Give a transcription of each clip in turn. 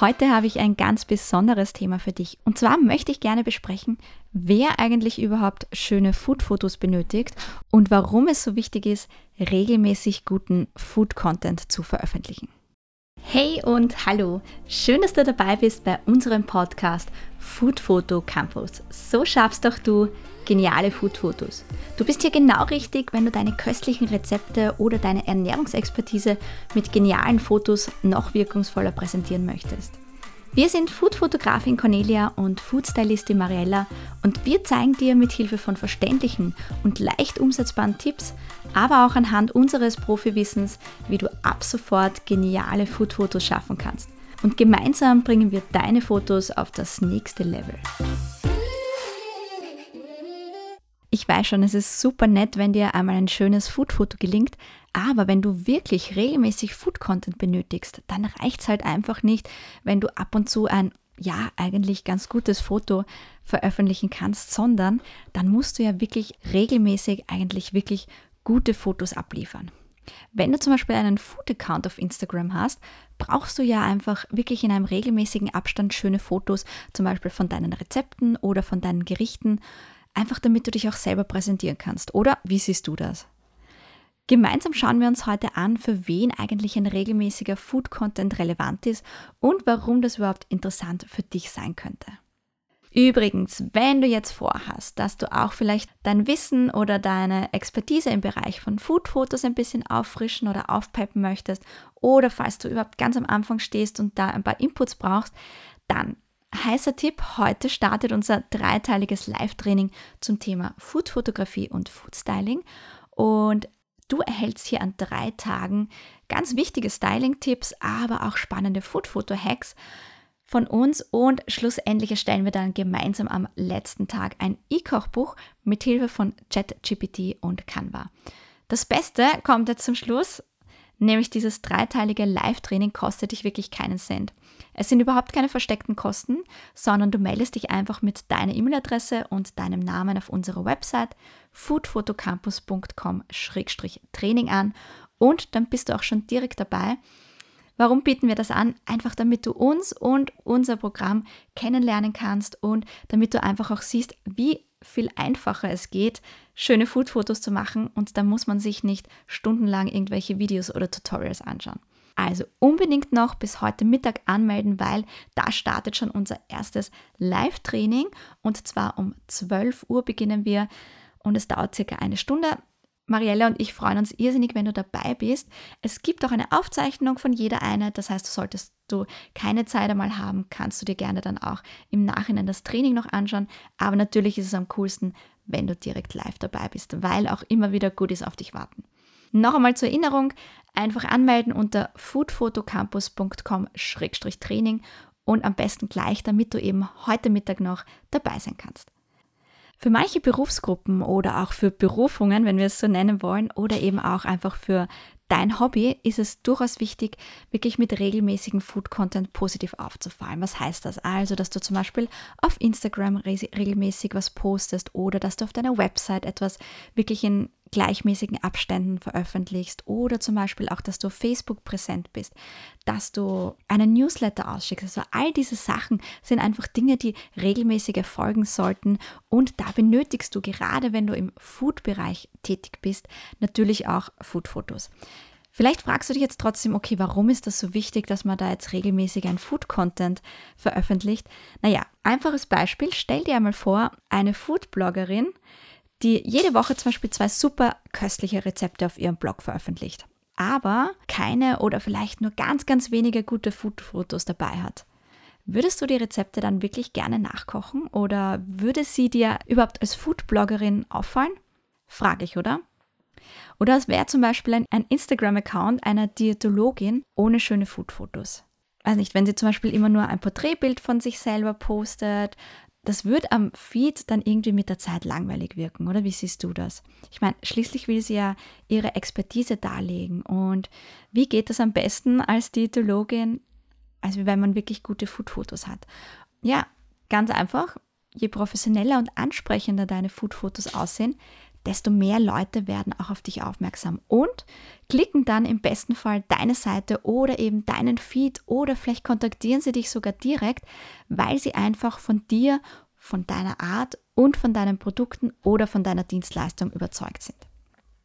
Heute habe ich ein ganz besonderes Thema für dich. Und zwar möchte ich gerne besprechen, wer eigentlich überhaupt schöne Food-Fotos benötigt und warum es so wichtig ist, regelmäßig guten Food-Content zu veröffentlichen. Hey und hallo, schön, dass du dabei bist bei unserem Podcast Food Photo Campus. So schaffst doch du geniale Food-Fotos. Du bist hier genau richtig, wenn du deine köstlichen Rezepte oder deine Ernährungsexpertise mit genialen Fotos noch wirkungsvoller präsentieren möchtest. Wir sind Food-Fotografin Cornelia und Food-Stylistin Mariella und wir zeigen dir mit Hilfe von verständlichen und leicht umsetzbaren Tipps, aber auch anhand unseres Profiwissens, wie du ab sofort geniale Food-Fotos schaffen kannst. Und gemeinsam bringen wir deine Fotos auf das nächste Level. Ich weiß schon, es ist super nett, wenn dir einmal ein schönes Food-Foto gelingt, aber wenn du wirklich regelmäßig Food-Content benötigst, dann reicht es halt einfach nicht, wenn du ab und zu ein ja, eigentlich ganz gutes Foto veröffentlichen kannst, sondern dann musst du ja wirklich regelmäßig eigentlich wirklich gute Fotos abliefern. Wenn du zum Beispiel einen Food-Account auf Instagram hast, brauchst du ja einfach wirklich in einem regelmäßigen Abstand schöne Fotos, zum Beispiel von deinen Rezepten oder von deinen Gerichten, einfach damit du dich auch selber präsentieren kannst. Oder wie siehst du das? Gemeinsam schauen wir uns heute an, für wen eigentlich ein regelmäßiger Food-Content relevant ist und warum das überhaupt interessant für dich sein könnte. Übrigens, wenn du jetzt vorhast, dass du auch vielleicht dein Wissen oder deine Expertise im Bereich von Food-Fotos ein bisschen auffrischen oder aufpeppen möchtest oder falls du überhaupt ganz am Anfang stehst und da ein paar Inputs brauchst, dann heißer Tipp, heute startet unser dreiteiliges Live-Training zum Thema Food-Fotografie und Food-Styling. Und du erhältst hier an drei Tagen ganz wichtige Styling-Tipps, aber auch spannende Food-Foto-Hacks von uns. Und schlussendlich erstellen wir dann gemeinsam am letzten Tag ein E-Kochbuch mit Hilfe von ChatGPT und Canva. Das Beste kommt jetzt zum Schluss, nämlich dieses dreiteilige Live-Training kostet dich wirklich keinen Cent. Es sind überhaupt keine versteckten Kosten, sondern du meldest dich einfach mit deiner E-Mail-Adresse und deinem Namen auf unserer Website foodfotocampus.com-training an und dann bist du auch schon direkt dabei Warum bieten wir das an? Einfach damit du uns und unser Programm kennenlernen kannst und damit du einfach auch siehst, wie viel einfacher es geht, schöne Food-Fotos zu machen und da muss man sich nicht stundenlang irgendwelche Videos oder Tutorials anschauen. Also unbedingt noch bis heute Mittag anmelden, weil da startet schon unser erstes Live-Training und zwar um 12 Uhr beginnen wir und es dauert circa eine Stunde. Marielle und ich freuen uns irrsinnig, wenn du dabei bist. Es gibt auch eine Aufzeichnung von jeder Einheit, das heißt, solltest du keine Zeit einmal haben, kannst du dir gerne dann auch im Nachhinein das Training noch anschauen. Aber natürlich ist es am coolsten, wenn du direkt live dabei bist, weil auch immer wieder Goodies auf dich warten. Noch einmal zur Erinnerung, einfach anmelden unter foodfotocampus.com-training und am besten gleich, damit du eben heute Mittag noch dabei sein kannst. Für manche Berufsgruppen oder auch für Berufungen, wenn wir es so nennen wollen, oder eben auch einfach für dein Hobby ist es durchaus wichtig, wirklich mit regelmäßigen Food-Content positiv aufzufallen. Was heißt das? Also, dass du zum Beispiel auf Instagram regelmäßig was postest oder dass du auf deiner Website etwas wirklich in gleichmäßigen Abständen veröffentlichst oder zum Beispiel auch, dass du auf Facebook präsent bist, dass du einen Newsletter ausschickst. Also all diese Sachen sind einfach Dinge, die regelmäßig erfolgen sollten und da benötigst du gerade, wenn du im Food-Bereich tätig bist, natürlich auch Food-Fotos. Vielleicht fragst du dich jetzt trotzdem, okay, warum ist das so wichtig, dass man da jetzt regelmäßig ein Food-Content veröffentlicht? Naja, einfaches Beispiel, stell dir einmal vor, eine Food-Bloggerin, die jede Woche zum Beispiel zwei super köstliche Rezepte auf ihrem Blog veröffentlicht, aber keine oder vielleicht nur ganz, ganz wenige gute Food-Fotos dabei hat. Würdest du die Rezepte dann wirklich gerne nachkochen oder würde sie dir überhaupt als Food-Bloggerin auffallen? Frage ich, oder? Oder es wäre zum Beispiel ein, ein Instagram-Account einer Diätologin ohne schöne Food-Fotos. Weiß nicht, wenn sie zum Beispiel immer nur ein Porträtbild von sich selber postet, das wird am Feed dann irgendwie mit der Zeit langweilig wirken, oder wie siehst du das? Ich meine, schließlich will sie ja ihre Expertise darlegen. Und wie geht das am besten als Diätologin, also wenn man wirklich gute Food-Fotos hat? Ja, ganz einfach. Je professioneller und ansprechender deine Food-Fotos aussehen, desto mehr Leute werden auch auf dich aufmerksam und klicken dann im besten Fall deine Seite oder eben deinen Feed oder vielleicht kontaktieren sie dich sogar direkt, weil sie einfach von dir, von deiner Art und von deinen Produkten oder von deiner Dienstleistung überzeugt sind.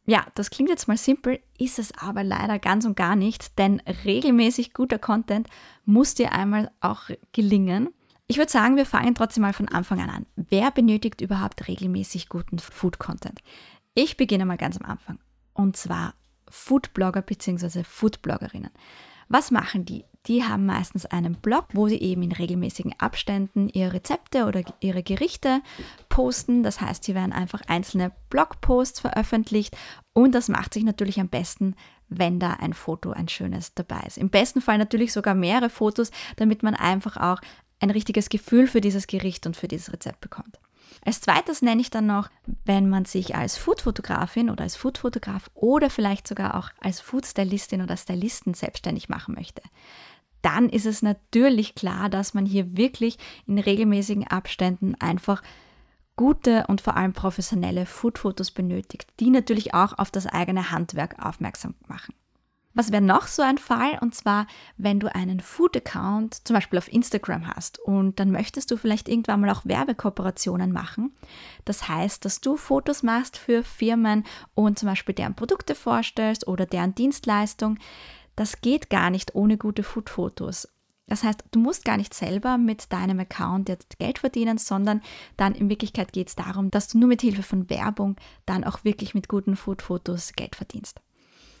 Ja, das klingt jetzt mal simpel, ist es aber leider ganz und gar nicht, denn regelmäßig guter Content muss dir einmal auch gelingen. Ich würde sagen, wir fangen trotzdem mal von Anfang an an. Wer benötigt überhaupt regelmäßig guten Food-Content? Ich beginne mal ganz am Anfang. Und zwar Foodblogger bzw. Foodbloggerinnen. Was machen die? Die haben meistens einen Blog, wo sie eben in regelmäßigen Abständen ihre Rezepte oder ihre Gerichte posten. Das heißt, sie werden einfach einzelne Blogposts veröffentlicht und das macht sich natürlich am besten, wenn da ein Foto, ein schönes dabei ist. Im besten Fall natürlich sogar mehrere Fotos, damit man einfach auch ein richtiges Gefühl für dieses Gericht und für dieses Rezept bekommt. Als zweites nenne ich dann noch, wenn man sich als Foodfotografin oder als Foodfotograf oder vielleicht sogar auch als Foodstylistin oder Stylisten selbstständig machen möchte. Dann ist es natürlich klar, dass man hier wirklich in regelmäßigen Abständen einfach gute und vor allem professionelle Foodfotos benötigt, die natürlich auch auf das eigene Handwerk aufmerksam machen. Was wäre noch so ein Fall? Und zwar, wenn du einen Food-Account zum Beispiel auf Instagram hast und dann möchtest du vielleicht irgendwann mal auch Werbekooperationen machen. Das heißt, dass du Fotos machst für Firmen und zum Beispiel deren Produkte vorstellst oder deren Dienstleistung. Das geht gar nicht ohne gute Food-Fotos. Das heißt, du musst gar nicht selber mit deinem Account jetzt Geld verdienen, sondern dann in Wirklichkeit geht es darum, dass du nur mit Hilfe von Werbung dann auch wirklich mit guten Food-Fotos Geld verdienst.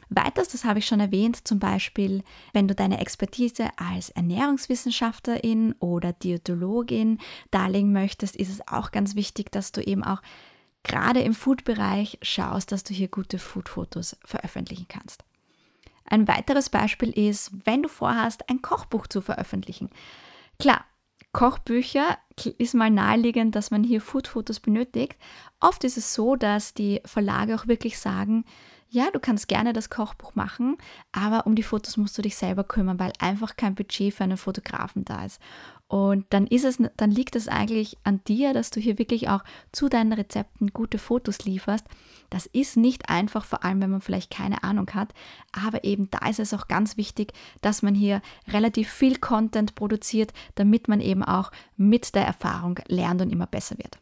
Weiters, das habe ich schon erwähnt, zum Beispiel, wenn du deine Expertise als Ernährungswissenschaftlerin oder Diätologin darlegen möchtest, ist es auch ganz wichtig, dass du eben auch gerade im Food-Bereich schaust, dass du hier gute Food-Fotos veröffentlichen kannst. Ein weiteres Beispiel ist, wenn du vorhast, ein Kochbuch zu veröffentlichen. Klar, Kochbücher ist mal naheliegend, dass man hier Food-Fotos benötigt. Oft ist es so, dass die Verlage auch wirklich sagen, ja, du kannst gerne das Kochbuch machen, aber um die Fotos musst du dich selber kümmern, weil einfach kein Budget für einen Fotografen da ist. Und dann ist es, dann liegt es eigentlich an dir, dass du hier wirklich auch zu deinen Rezepten gute Fotos lieferst. Das ist nicht einfach, vor allem wenn man vielleicht keine Ahnung hat, aber eben da ist es auch ganz wichtig, dass man hier relativ viel Content produziert, damit man eben auch mit der Erfahrung lernt und immer besser wird.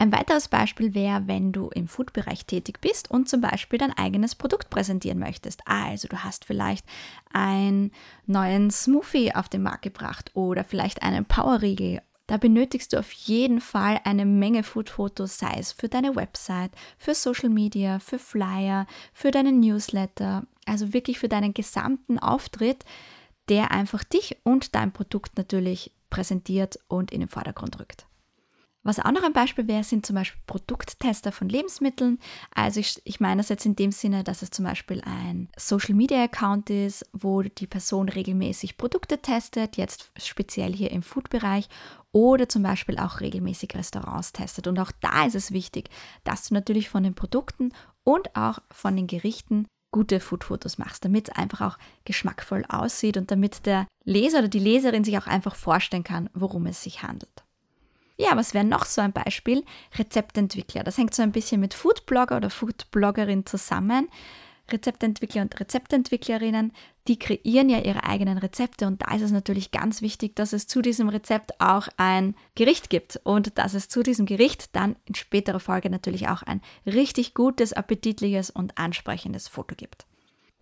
Ein weiteres Beispiel wäre, wenn du im Food-Bereich tätig bist und zum Beispiel dein eigenes Produkt präsentieren möchtest. Also du hast vielleicht einen neuen Smoothie auf den Markt gebracht oder vielleicht einen Powerriegel. Da benötigst du auf jeden Fall eine Menge Food-Fotos, sei es für deine Website, für Social Media, für Flyer, für deinen Newsletter, also wirklich für deinen gesamten Auftritt, der einfach dich und dein Produkt natürlich präsentiert und in den Vordergrund rückt. Was auch noch ein Beispiel wäre, sind zum Beispiel Produkttester von Lebensmitteln. Also ich, ich meine das jetzt in dem Sinne, dass es zum Beispiel ein Social Media Account ist, wo die Person regelmäßig Produkte testet, jetzt speziell hier im Food-Bereich oder zum Beispiel auch regelmäßig Restaurants testet. Und auch da ist es wichtig, dass du natürlich von den Produkten und auch von den Gerichten gute Food-Fotos machst, damit es einfach auch geschmackvoll aussieht und damit der Leser oder die Leserin sich auch einfach vorstellen kann, worum es sich handelt. Ja, was wäre noch so ein Beispiel? Rezeptentwickler. Das hängt so ein bisschen mit Foodblogger oder Foodbloggerin zusammen. Rezeptentwickler und Rezeptentwicklerinnen, die kreieren ja ihre eigenen Rezepte und da ist es natürlich ganz wichtig, dass es zu diesem Rezept auch ein Gericht gibt und dass es zu diesem Gericht dann in späterer Folge natürlich auch ein richtig gutes, appetitliches und ansprechendes Foto gibt.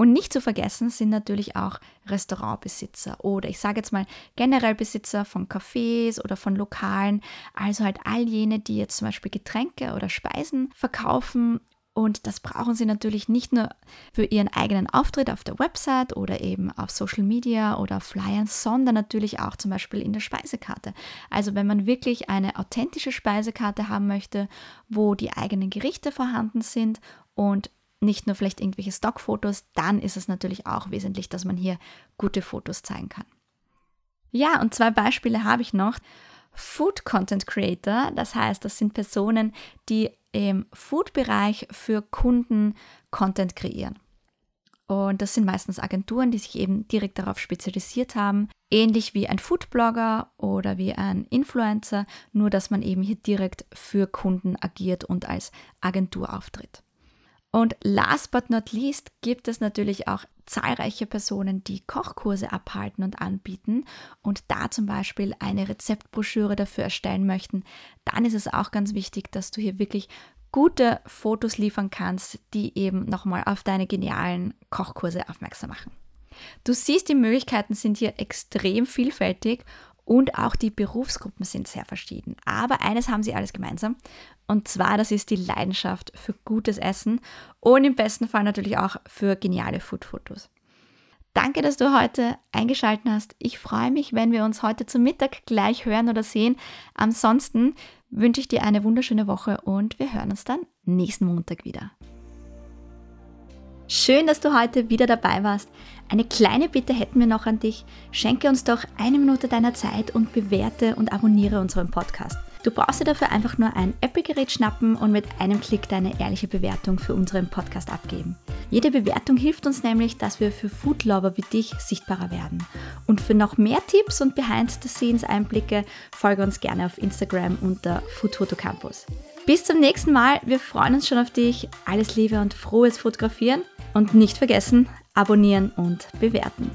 Und nicht zu vergessen sind natürlich auch Restaurantbesitzer oder ich sage jetzt mal generell Besitzer von Cafés oder von Lokalen, also halt all jene, die jetzt zum Beispiel Getränke oder Speisen verkaufen. Und das brauchen sie natürlich nicht nur für ihren eigenen Auftritt auf der Website oder eben auf Social Media oder auf Flyern, sondern natürlich auch zum Beispiel in der Speisekarte. Also wenn man wirklich eine authentische Speisekarte haben möchte, wo die eigenen Gerichte vorhanden sind und nicht nur vielleicht irgendwelche Stockfotos, dann ist es natürlich auch wesentlich, dass man hier gute Fotos zeigen kann. Ja, und zwei Beispiele habe ich noch. Food Content Creator, das heißt, das sind Personen, die im Food-Bereich für Kunden Content kreieren. Und das sind meistens Agenturen, die sich eben direkt darauf spezialisiert haben, ähnlich wie ein Foodblogger oder wie ein Influencer, nur dass man eben hier direkt für Kunden agiert und als Agentur auftritt. Und last but not least gibt es natürlich auch zahlreiche Personen, die Kochkurse abhalten und anbieten und da zum Beispiel eine Rezeptbroschüre dafür erstellen möchten, dann ist es auch ganz wichtig, dass du hier wirklich gute Fotos liefern kannst, die eben nochmal auf deine genialen Kochkurse aufmerksam machen. Du siehst, die Möglichkeiten sind hier extrem vielfältig und auch die Berufsgruppen sind sehr verschieden. Aber eines haben sie alles gemeinsam. Und zwar, das ist die Leidenschaft für gutes Essen und im besten Fall natürlich auch für geniale Foodfotos. Danke, dass du heute eingeschaltet hast. Ich freue mich, wenn wir uns heute zum Mittag gleich hören oder sehen. Ansonsten wünsche ich dir eine wunderschöne Woche und wir hören uns dann nächsten Montag wieder. Schön, dass du heute wieder dabei warst. Eine kleine Bitte hätten wir noch an dich. Schenke uns doch eine Minute deiner Zeit und bewerte und abonniere unseren Podcast. Du brauchst dir dafür einfach nur ein Apple-Gerät schnappen und mit einem Klick deine ehrliche Bewertung für unseren Podcast abgeben. Jede Bewertung hilft uns nämlich, dass wir für Foodlover wie dich sichtbarer werden. Und für noch mehr Tipps und Behind-the-Scenes-Einblicke folge uns gerne auf Instagram unter Food Campus. Bis zum nächsten Mal. Wir freuen uns schon auf dich. Alles Liebe und frohes Fotografieren. Und nicht vergessen, abonnieren und bewerten.